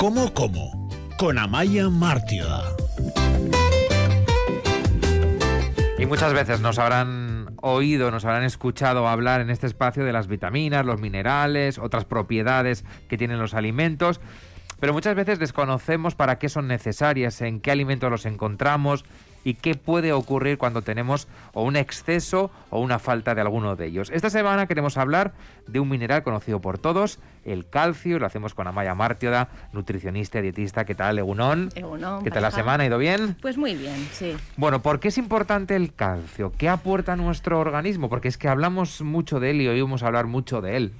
¿Cómo, cómo? Con Amaya Mártida. Y muchas veces nos habrán oído, nos habrán escuchado hablar en este espacio de las vitaminas, los minerales, otras propiedades que tienen los alimentos, pero muchas veces desconocemos para qué son necesarias, en qué alimentos los encontramos y qué puede ocurrir cuando tenemos o un exceso o una falta de alguno de ellos. Esta semana queremos hablar de un mineral conocido por todos, el calcio, lo hacemos con Amaya Mártioda, nutricionista y dietista. ¿Qué tal, Egunón? Egunon, ¿Qué tal la semana? ¿Ha ido bien? Pues muy bien, sí. Bueno, ¿por qué es importante el calcio? ¿Qué aporta a nuestro organismo? Porque es que hablamos mucho de él y oímos hablar mucho de él.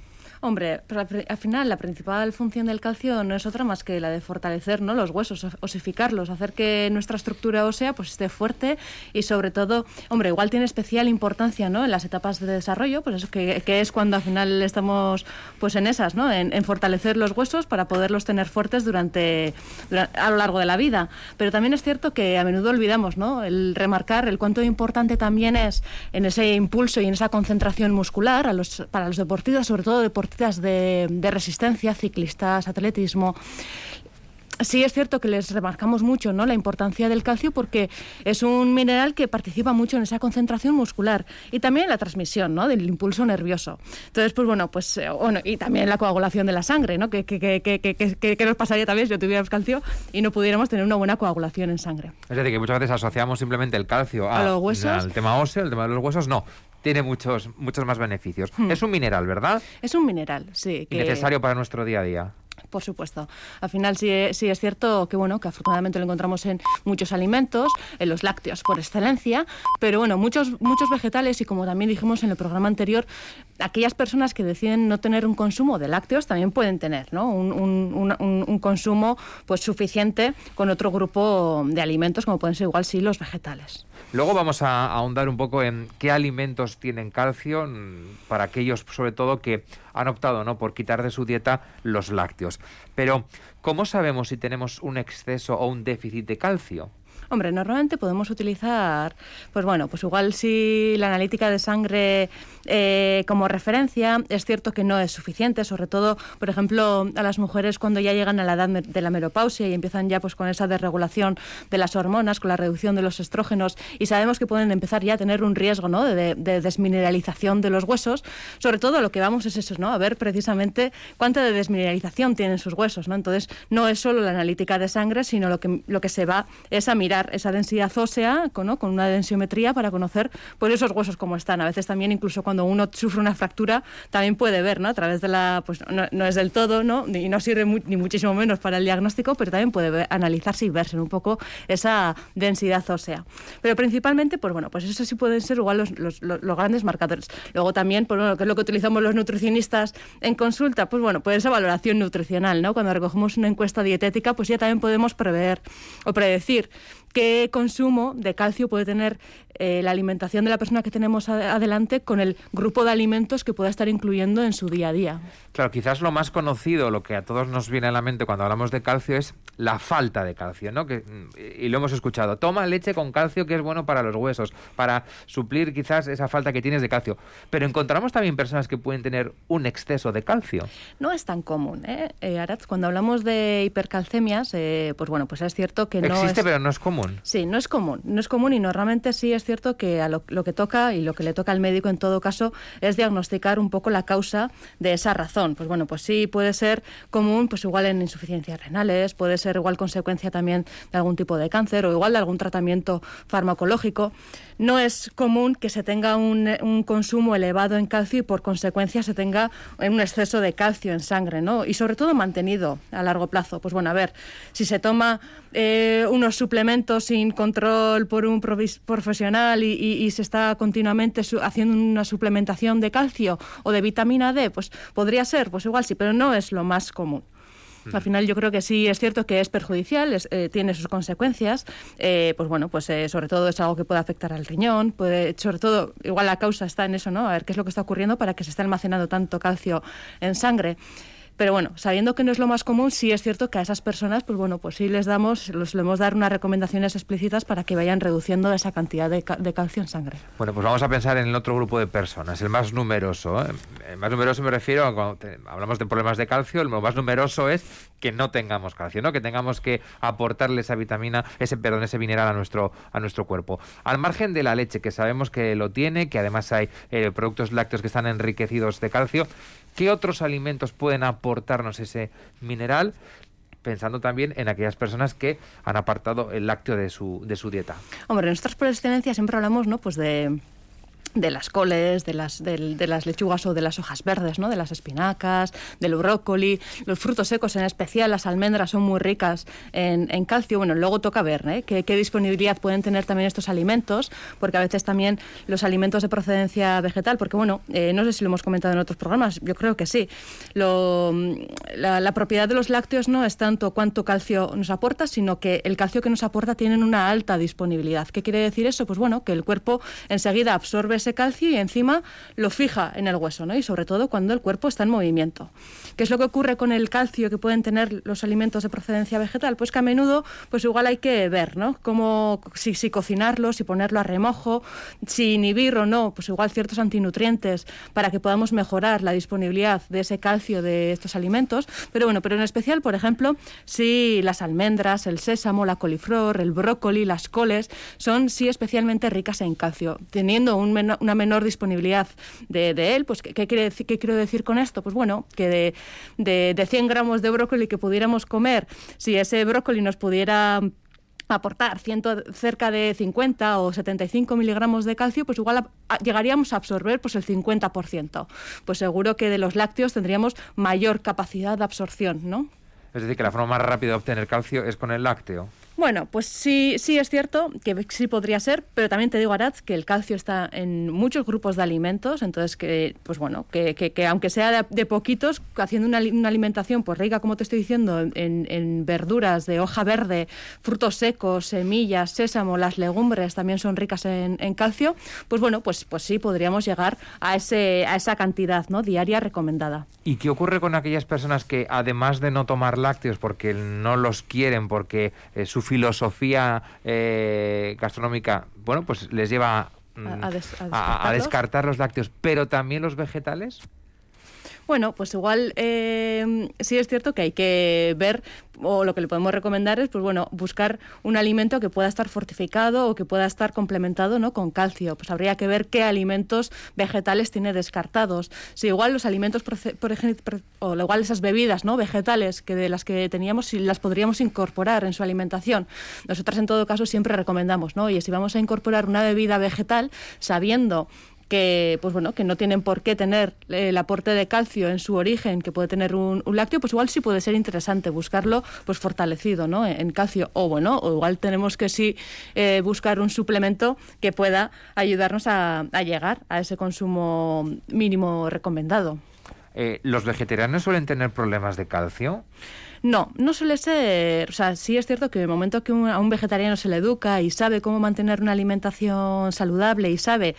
Hombre, pero al, final la principal función del calcio no es otra más que la de fortalecer ¿no? los huesos, os- osificarlos, hacer que nuestra estructura ósea pues esté fuerte y sobre todo, hombre, igual tiene especial importancia ¿no? en las etapas de desarrollo, pues eso que, que es cuando al final estamos pues en esas, ¿no? En, en fortalecer los huesos para poderlos tener fuertes durante, dura- a lo largo de la vida. Pero también es cierto que a menudo olvidamos, ¿no? El remarcar el cuánto importante también es en ese impulso y en esa concentración muscular a los, para los deportistas, sobre todo deportistas de, de resistencia, ciclistas, atletismo. Sí es cierto que les remarcamos mucho ¿no? la importancia del calcio porque es un mineral que participa mucho en esa concentración muscular y también en la transmisión ¿no? del impulso nervioso. Entonces, pues bueno, pues eh, bueno, y también la coagulación de la sangre, ¿no? que, que, que, que, nos pasaría también si no tuviéramos calcio y no pudiéramos tener una buena coagulación en sangre. Es decir, que muchas veces asociamos simplemente el calcio a, A los huesos. al tema óseo, el tema de los huesos. No, tiene muchos, muchos más beneficios. Es un mineral, ¿verdad? Es un mineral, sí. Y que- necesario para nuestro día a día. Por supuesto. Al final sí, sí es cierto que bueno, que afortunadamente lo encontramos en muchos alimentos, en los lácteos por excelencia, pero bueno, muchos muchos vegetales y como también dijimos en el programa anterior, aquellas personas que deciden no tener un consumo de lácteos también pueden tener, ¿no? Un- un- un consumo pues suficiente con otro grupo de alimentos como pueden ser igual sí los vegetales. Luego vamos a ahondar un poco en qué alimentos tienen calcio mm, para aquellos, sobre todo, que han optado ¿no? por quitar de su dieta los lácteos. Pero, ¿cómo sabemos si tenemos un exceso o un déficit de calcio? Hombre, normalmente podemos utilizar, pues bueno, pues igual si la analítica de sangre eh, como referencia es cierto que no es suficiente, sobre todo, por ejemplo, a las mujeres cuando ya llegan a la edad de la menopausia y empiezan ya pues con esa desregulación de las hormonas, con la reducción de los estrógenos y sabemos que pueden empezar ya a tener un riesgo, ¿no? De- de desmineralización de los huesos. Sobre todo lo que vamos es eso, ¿no? A ver precisamente cuánta de desmineralización tienen sus huesos, ¿no? Entonces no es solo la analítica de sangre, sino lo que lo que se va es a mirar esa densidad ósea con, una densiometría para conocer pues esos huesos cómo están. A veces también incluso cuando uno sufre una fractura también puede ver, ¿no? A través de la pues no, es del todo, ¿no? Y no sirve ni muchísimo menos para el diagnóstico, pero también puede analizarse y verse un poco esa densidad ósea. Pero principalmente, pues bueno, pues eso sí pueden ser igual los- los grandes marcadores. Luego también, pues bueno, que es lo que utilizamos los nutricionistas en consulta, pues bueno, pues esa valoración nutricional, ¿no? Cuando recogemos una encuesta dietética, pues ya también podemos prever o predecir qué consumo de calcio puede tener eh, la alimentación de la persona que tenemos adelante con el grupo de alimentos que pueda estar incluyendo en su día a día. Claro, quizás lo más conocido, lo que a todos nos viene a la mente cuando hablamos de calcio es la falta de calcio, ¿no? Que, y lo hemos escuchado. Toma leche con calcio que es bueno para los huesos, para suplir quizás esa falta que tienes de calcio. Pero encontramos también personas que pueden tener un exceso de calcio. No es tan común, ¿eh? Eh, Aratz, cuando hablamos de hipercalcemias, eh, pues bueno, pues es cierto que no Existe, es... pero no es común. Sí, no es común, no es común y normalmente sí es cierto que a lo, que toca y lo que le toca al médico en todo caso es diagnosticar un poco la causa de esa razón. Pues bueno, pues sí puede ser común, pues igual en insuficiencias renales, puede ser igual consecuencia también de algún tipo de cáncer o igual de algún tratamiento farmacológico. No es común que se tenga un, consumo elevado en calcio y por consecuencia se tenga un exceso de calcio en sangre, ¿no? Y sobre todo mantenido a largo plazo. Pues bueno, a ver, si se toma eh, unos suplementos sin control por un provis- profesional y, y- y se está continuamente su- haciendo una suplementación de calcio o de vitamina D, pues podría ser, pues igual sí, pero no es lo más común. Al final yo creo que sí es cierto que es perjudicial, es, eh, tiene sus consecuencias, eh, pues bueno, pues eh, sobre todo es algo que puede afectar al riñón, puede, sobre todo, igual la causa está en eso, ¿no? A ver qué es lo que está ocurriendo para que se esté almacenando tanto calcio en sangre. Pero bueno, sabiendo que no es lo más común, sí es cierto que a esas personas, pues bueno, pues sí les damos, les debemos dar unas recomendaciones explícitas para que vayan reduciendo esa cantidad de, calcio en sangre. Bueno, pues vamos a pensar en el otro grupo de personas, el más numeroso. ¿eh? El más numeroso me refiero a cuando hablamos de problemas de calcio, el más numeroso es que no tengamos calcio, ¿no? Que tengamos que aportarle esa vitamina, ese perdón, ese mineral a nuestro a nuestro cuerpo. Al margen de la leche, que sabemos que lo tiene, que además hay eh, productos lácteos que están enriquecidos de calcio, ¿Qué otros alimentos pueden aportarnos ese mineral? pensando también en aquellas personas que han apartado el lácteo de su, de su dieta. Hombre, nuestras por excelencia siempre hablamos ¿no? pues de de las coles, de las, de, las lechugas o de las hojas verdes, ¿no? de las espinacas, del brócoli, los frutos secos en especial, las almendras son muy ricas en, calcio. Bueno, luego toca ver ¿eh? ¿Qué, disponibilidad pueden tener también estos alimentos, porque a veces también los alimentos de procedencia vegetal, porque bueno, eh, no sé si lo hemos comentado en otros programas, yo creo que sí. Lo, la, la, propiedad de los lácteos no es tanto cuánto calcio nos aporta, sino que el calcio que nos aporta tiene una alta disponibilidad. ¿Qué quiere decir eso? Pues bueno, que el cuerpo enseguida absorbe ese calcio y encima lo fija en el hueso, ¿no? Y sobre todo cuando el cuerpo está en movimiento. ¿Qué es lo que ocurre con el calcio que pueden tener los alimentos de procedencia vegetal? Pues que a menudo, pues igual hay que ver, ¿no? Cómo, si, si cocinarlo, si ponerlo a remojo, si inhibir o no, pues igual ciertos antinutrientes para que podamos mejorar la disponibilidad de ese calcio de estos alimentos. Pero bueno, pero en especial, por ejemplo, si las almendras, el sésamo, la coliflor, el brócoli, las coles, son sí especialmente ricas en calcio, teniendo un una menor disponibilidad de, él. Pues, ¿qué, ¿qué quiero decir con esto? Pues bueno, que de, de, 100 gramos de brócoli que pudiéramos comer, si ese brócoli nos pudiera aportar ciento, cerca de 50 o 75 miligramos de calcio, pues igual llegaríamos a absorber pues el 50%. Pues seguro que de los lácteos tendríamos mayor capacidad de absorción, ¿no? Es decir, que la forma más rápida de obtener calcio es con el lácteo. Bueno, pues sí, sí es cierto que sí podría ser, pero también te digo, Aratz, que el calcio está en muchos grupos de alimentos, entonces que, pues bueno, que, que, aunque sea de, poquitos, haciendo una, alimentación pues rica, como te estoy diciendo, en, verduras de hoja verde, frutos secos, semillas, sésamo, las legumbres también son ricas en, calcio, pues bueno, pues, pues sí podríamos llegar a, ese, a esa cantidad ¿no? diaria recomendada. ¿Y qué ocurre con aquellas personas que, además de no tomar lácteos porque no los quieren, porque eh, su filosofía eh, gastronómica, bueno, pues les lleva a, mm, descartar los lácteos, pero también los vegetales? Bueno, pues igual eh, sí es cierto que hay que ver o lo que le podemos recomendar es, pues bueno, buscar un alimento que pueda estar fortificado o que pueda estar complementado ¿no? con calcio. Pues habría que ver qué alimentos vegetales tiene descartados. Si igual los alimentos, por ejemplo, o igual esas bebidas ¿no? vegetales que de las que teníamos, si las podríamos incorporar en su alimentación. Nosotras en todo caso siempre recomendamos, ¿no? Y si vamos a incorporar una bebida vegetal, sabiendo que pues bueno que no tienen por qué tener el aporte de calcio en su origen que puede tener un, lácteo pues igual sí puede ser interesante buscarlo pues fortalecido no en calcio. O bueno o igual tenemos que sí eh, buscar un suplemento que pueda ayudarnos a, llegar a ese consumo mínimo recomendado. Eh, los vegetarianos suelen tener problemas de calcio no, no suele ser. O sea, sí es cierto que en el momento que a un vegetariano se le educa y sabe cómo mantener una alimentación saludable y sabe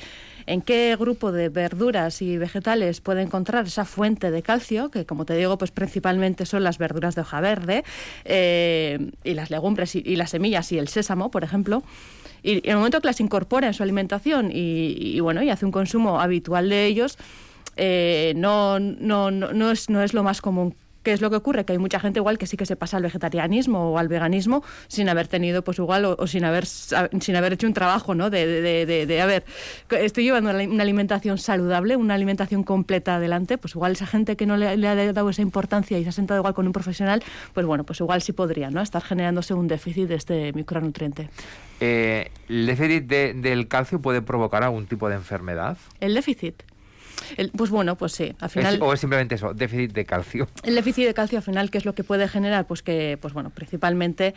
en qué grupo de verduras y vegetales puede encontrar esa fuente de calcio, que como te digo, pues principalmente son las verduras de hoja verde eh, y las legumbres y, las semillas y el sésamo, por ejemplo. Y en el momento que las incorpora en su alimentación y, bueno, y hace un consumo habitual de ellos, eh, no, no, no, no, es, no es lo más común ¿Qué es lo que ocurre? Que hay mucha gente igual que sí que se pasa al vegetarianismo o al veganismo sin haber tenido, pues igual, o, sin haber sin haber hecho un trabajo, ¿no? De, de, de, de, a ver, estoy llevando una alimentación saludable, una alimentación completa adelante, pues igual esa gente que no le, ha dado esa importancia y se ha sentado igual con un profesional, pues bueno, pues igual sí podría, ¿no? Estar generándose un déficit de este micronutriente. Eh, ¿El déficit del calcio puede provocar algún tipo de enfermedad? ¿El déficit? Pues bueno, pues sí, al final... ¿O es simplemente eso, déficit de calcio? El déficit de calcio al final, ¿qué es lo que puede generar? Pues que, pues bueno, principalmente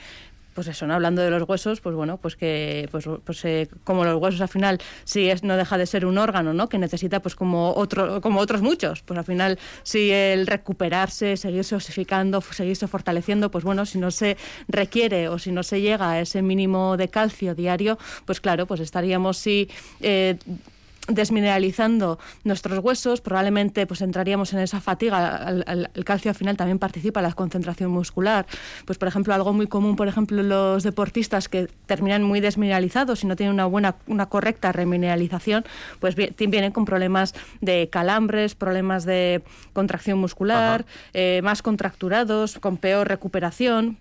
pues eso, ¿no? hablando de los huesos, pues bueno, pues que pues, pues eh, como los huesos al final sí es no deja de ser un órgano, ¿no? que necesita pues como otro como otros muchos, pues al final si el recuperarse, seguirse osificando, seguirse fortaleciendo, pues bueno, si no se requiere o si no se llega a ese mínimo de calcio diario, pues claro, pues estaríamos sí eh, desmineralizando nuestros huesos, probablemente pues entraríamos en esa fatiga. El, calcio al final también participa en la concentración muscular. Pues por ejemplo, algo muy común, por ejemplo, los deportistas que terminan muy desmineralizados y no tienen una buena, una correcta remineralización, pues vienen con problemas de calambres, problemas de contracción muscular, eh, más contracturados, con peor recuperación,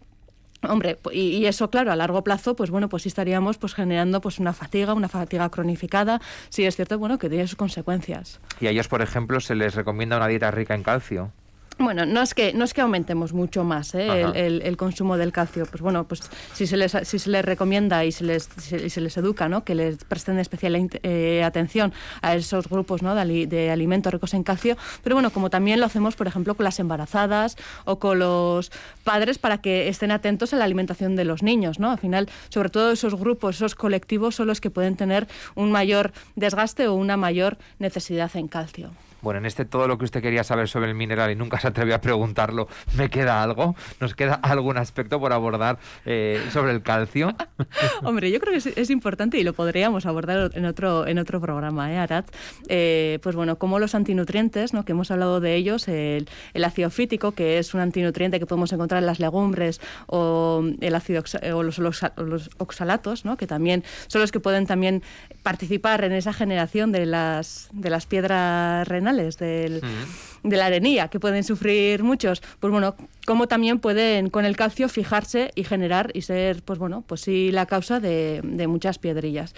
Hombre, y, eso, claro, a largo plazo, pues bueno, pues sí estaríamos pues generando pues una fatiga, una fatiga cronificada. Sí es cierto, bueno, que tiene sus consecuencias. Y a ellos, por ejemplo, se les recomienda una dieta rica en calcio. Bueno, no es que no es que aumentemos mucho más ¿eh? el, consumo del calcio. Pues bueno, pues si se les si se les recomienda y se les se, les educa, ¿no? Que les presten especial eh, atención a esos grupos, ¿no? De, de, alimentos ricos en calcio. Pero bueno, como también lo hacemos, por ejemplo, con las embarazadas o con los padres para que estén atentos a la alimentación de los niños, ¿no? Al final, sobre todo esos grupos, esos colectivos, son los que pueden tener un mayor desgaste o una mayor necesidad en calcio. Bueno, en este todo lo que usted quería saber sobre el mineral y nunca se atrevió a preguntarlo, ¿me queda algo? ¿Nos queda algún aspecto por abordar eh, sobre el calcio? Hombre, yo creo que es, importante y lo podríamos abordar en otro, en otro programa, ¿eh, Arat? Eh, pues bueno, como los antinutrientes, ¿no? que hemos hablado de ellos, el, ácido fítico, que es un antinutriente que podemos encontrar en las legumbres, o el ácido o los, los, oxalatos, ¿no? que también son los que pueden también participar en esa generación de las, de las piedras renales del, de la arenilla, que pueden sufrir muchos, pues bueno, como también pueden con el calcio fijarse y generar y ser, pues bueno, pues sí, la causa de, de muchas piedrillas.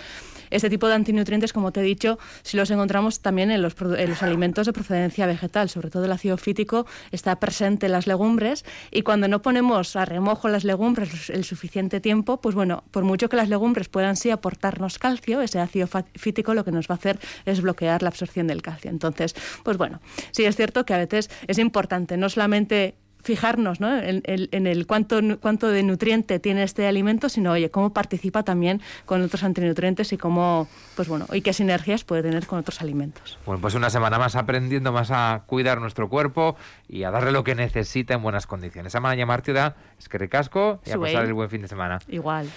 Este tipo de antinutrientes, como te he dicho, si los encontramos también en los, en los alimentos de procedencia vegetal, sobre todo el ácido fítico está presente en las legumbres y cuando no ponemos a remojo las legumbres el suficiente tiempo, pues bueno, por mucho que las legumbres puedan sí aportarnos calcio, ese ácido fítico lo que nos va a hacer es bloquear la absorción del calcio. Entonces, pues bueno, sí es cierto que a veces es importante no solamente fijarnos ¿no? en, el cuánto, cuánto de nutriente tiene este alimento, sino, oye, cómo participa también con otros antinutrientes y cómo, pues bueno, y qué sinergias puede tener con otros alimentos. Bueno, pues una semana más aprendiendo más a cuidar nuestro cuerpo y a darle lo que necesita en buenas condiciones. Amaya Martida, es que recasco y a pasar el buen fin de semana. Igual.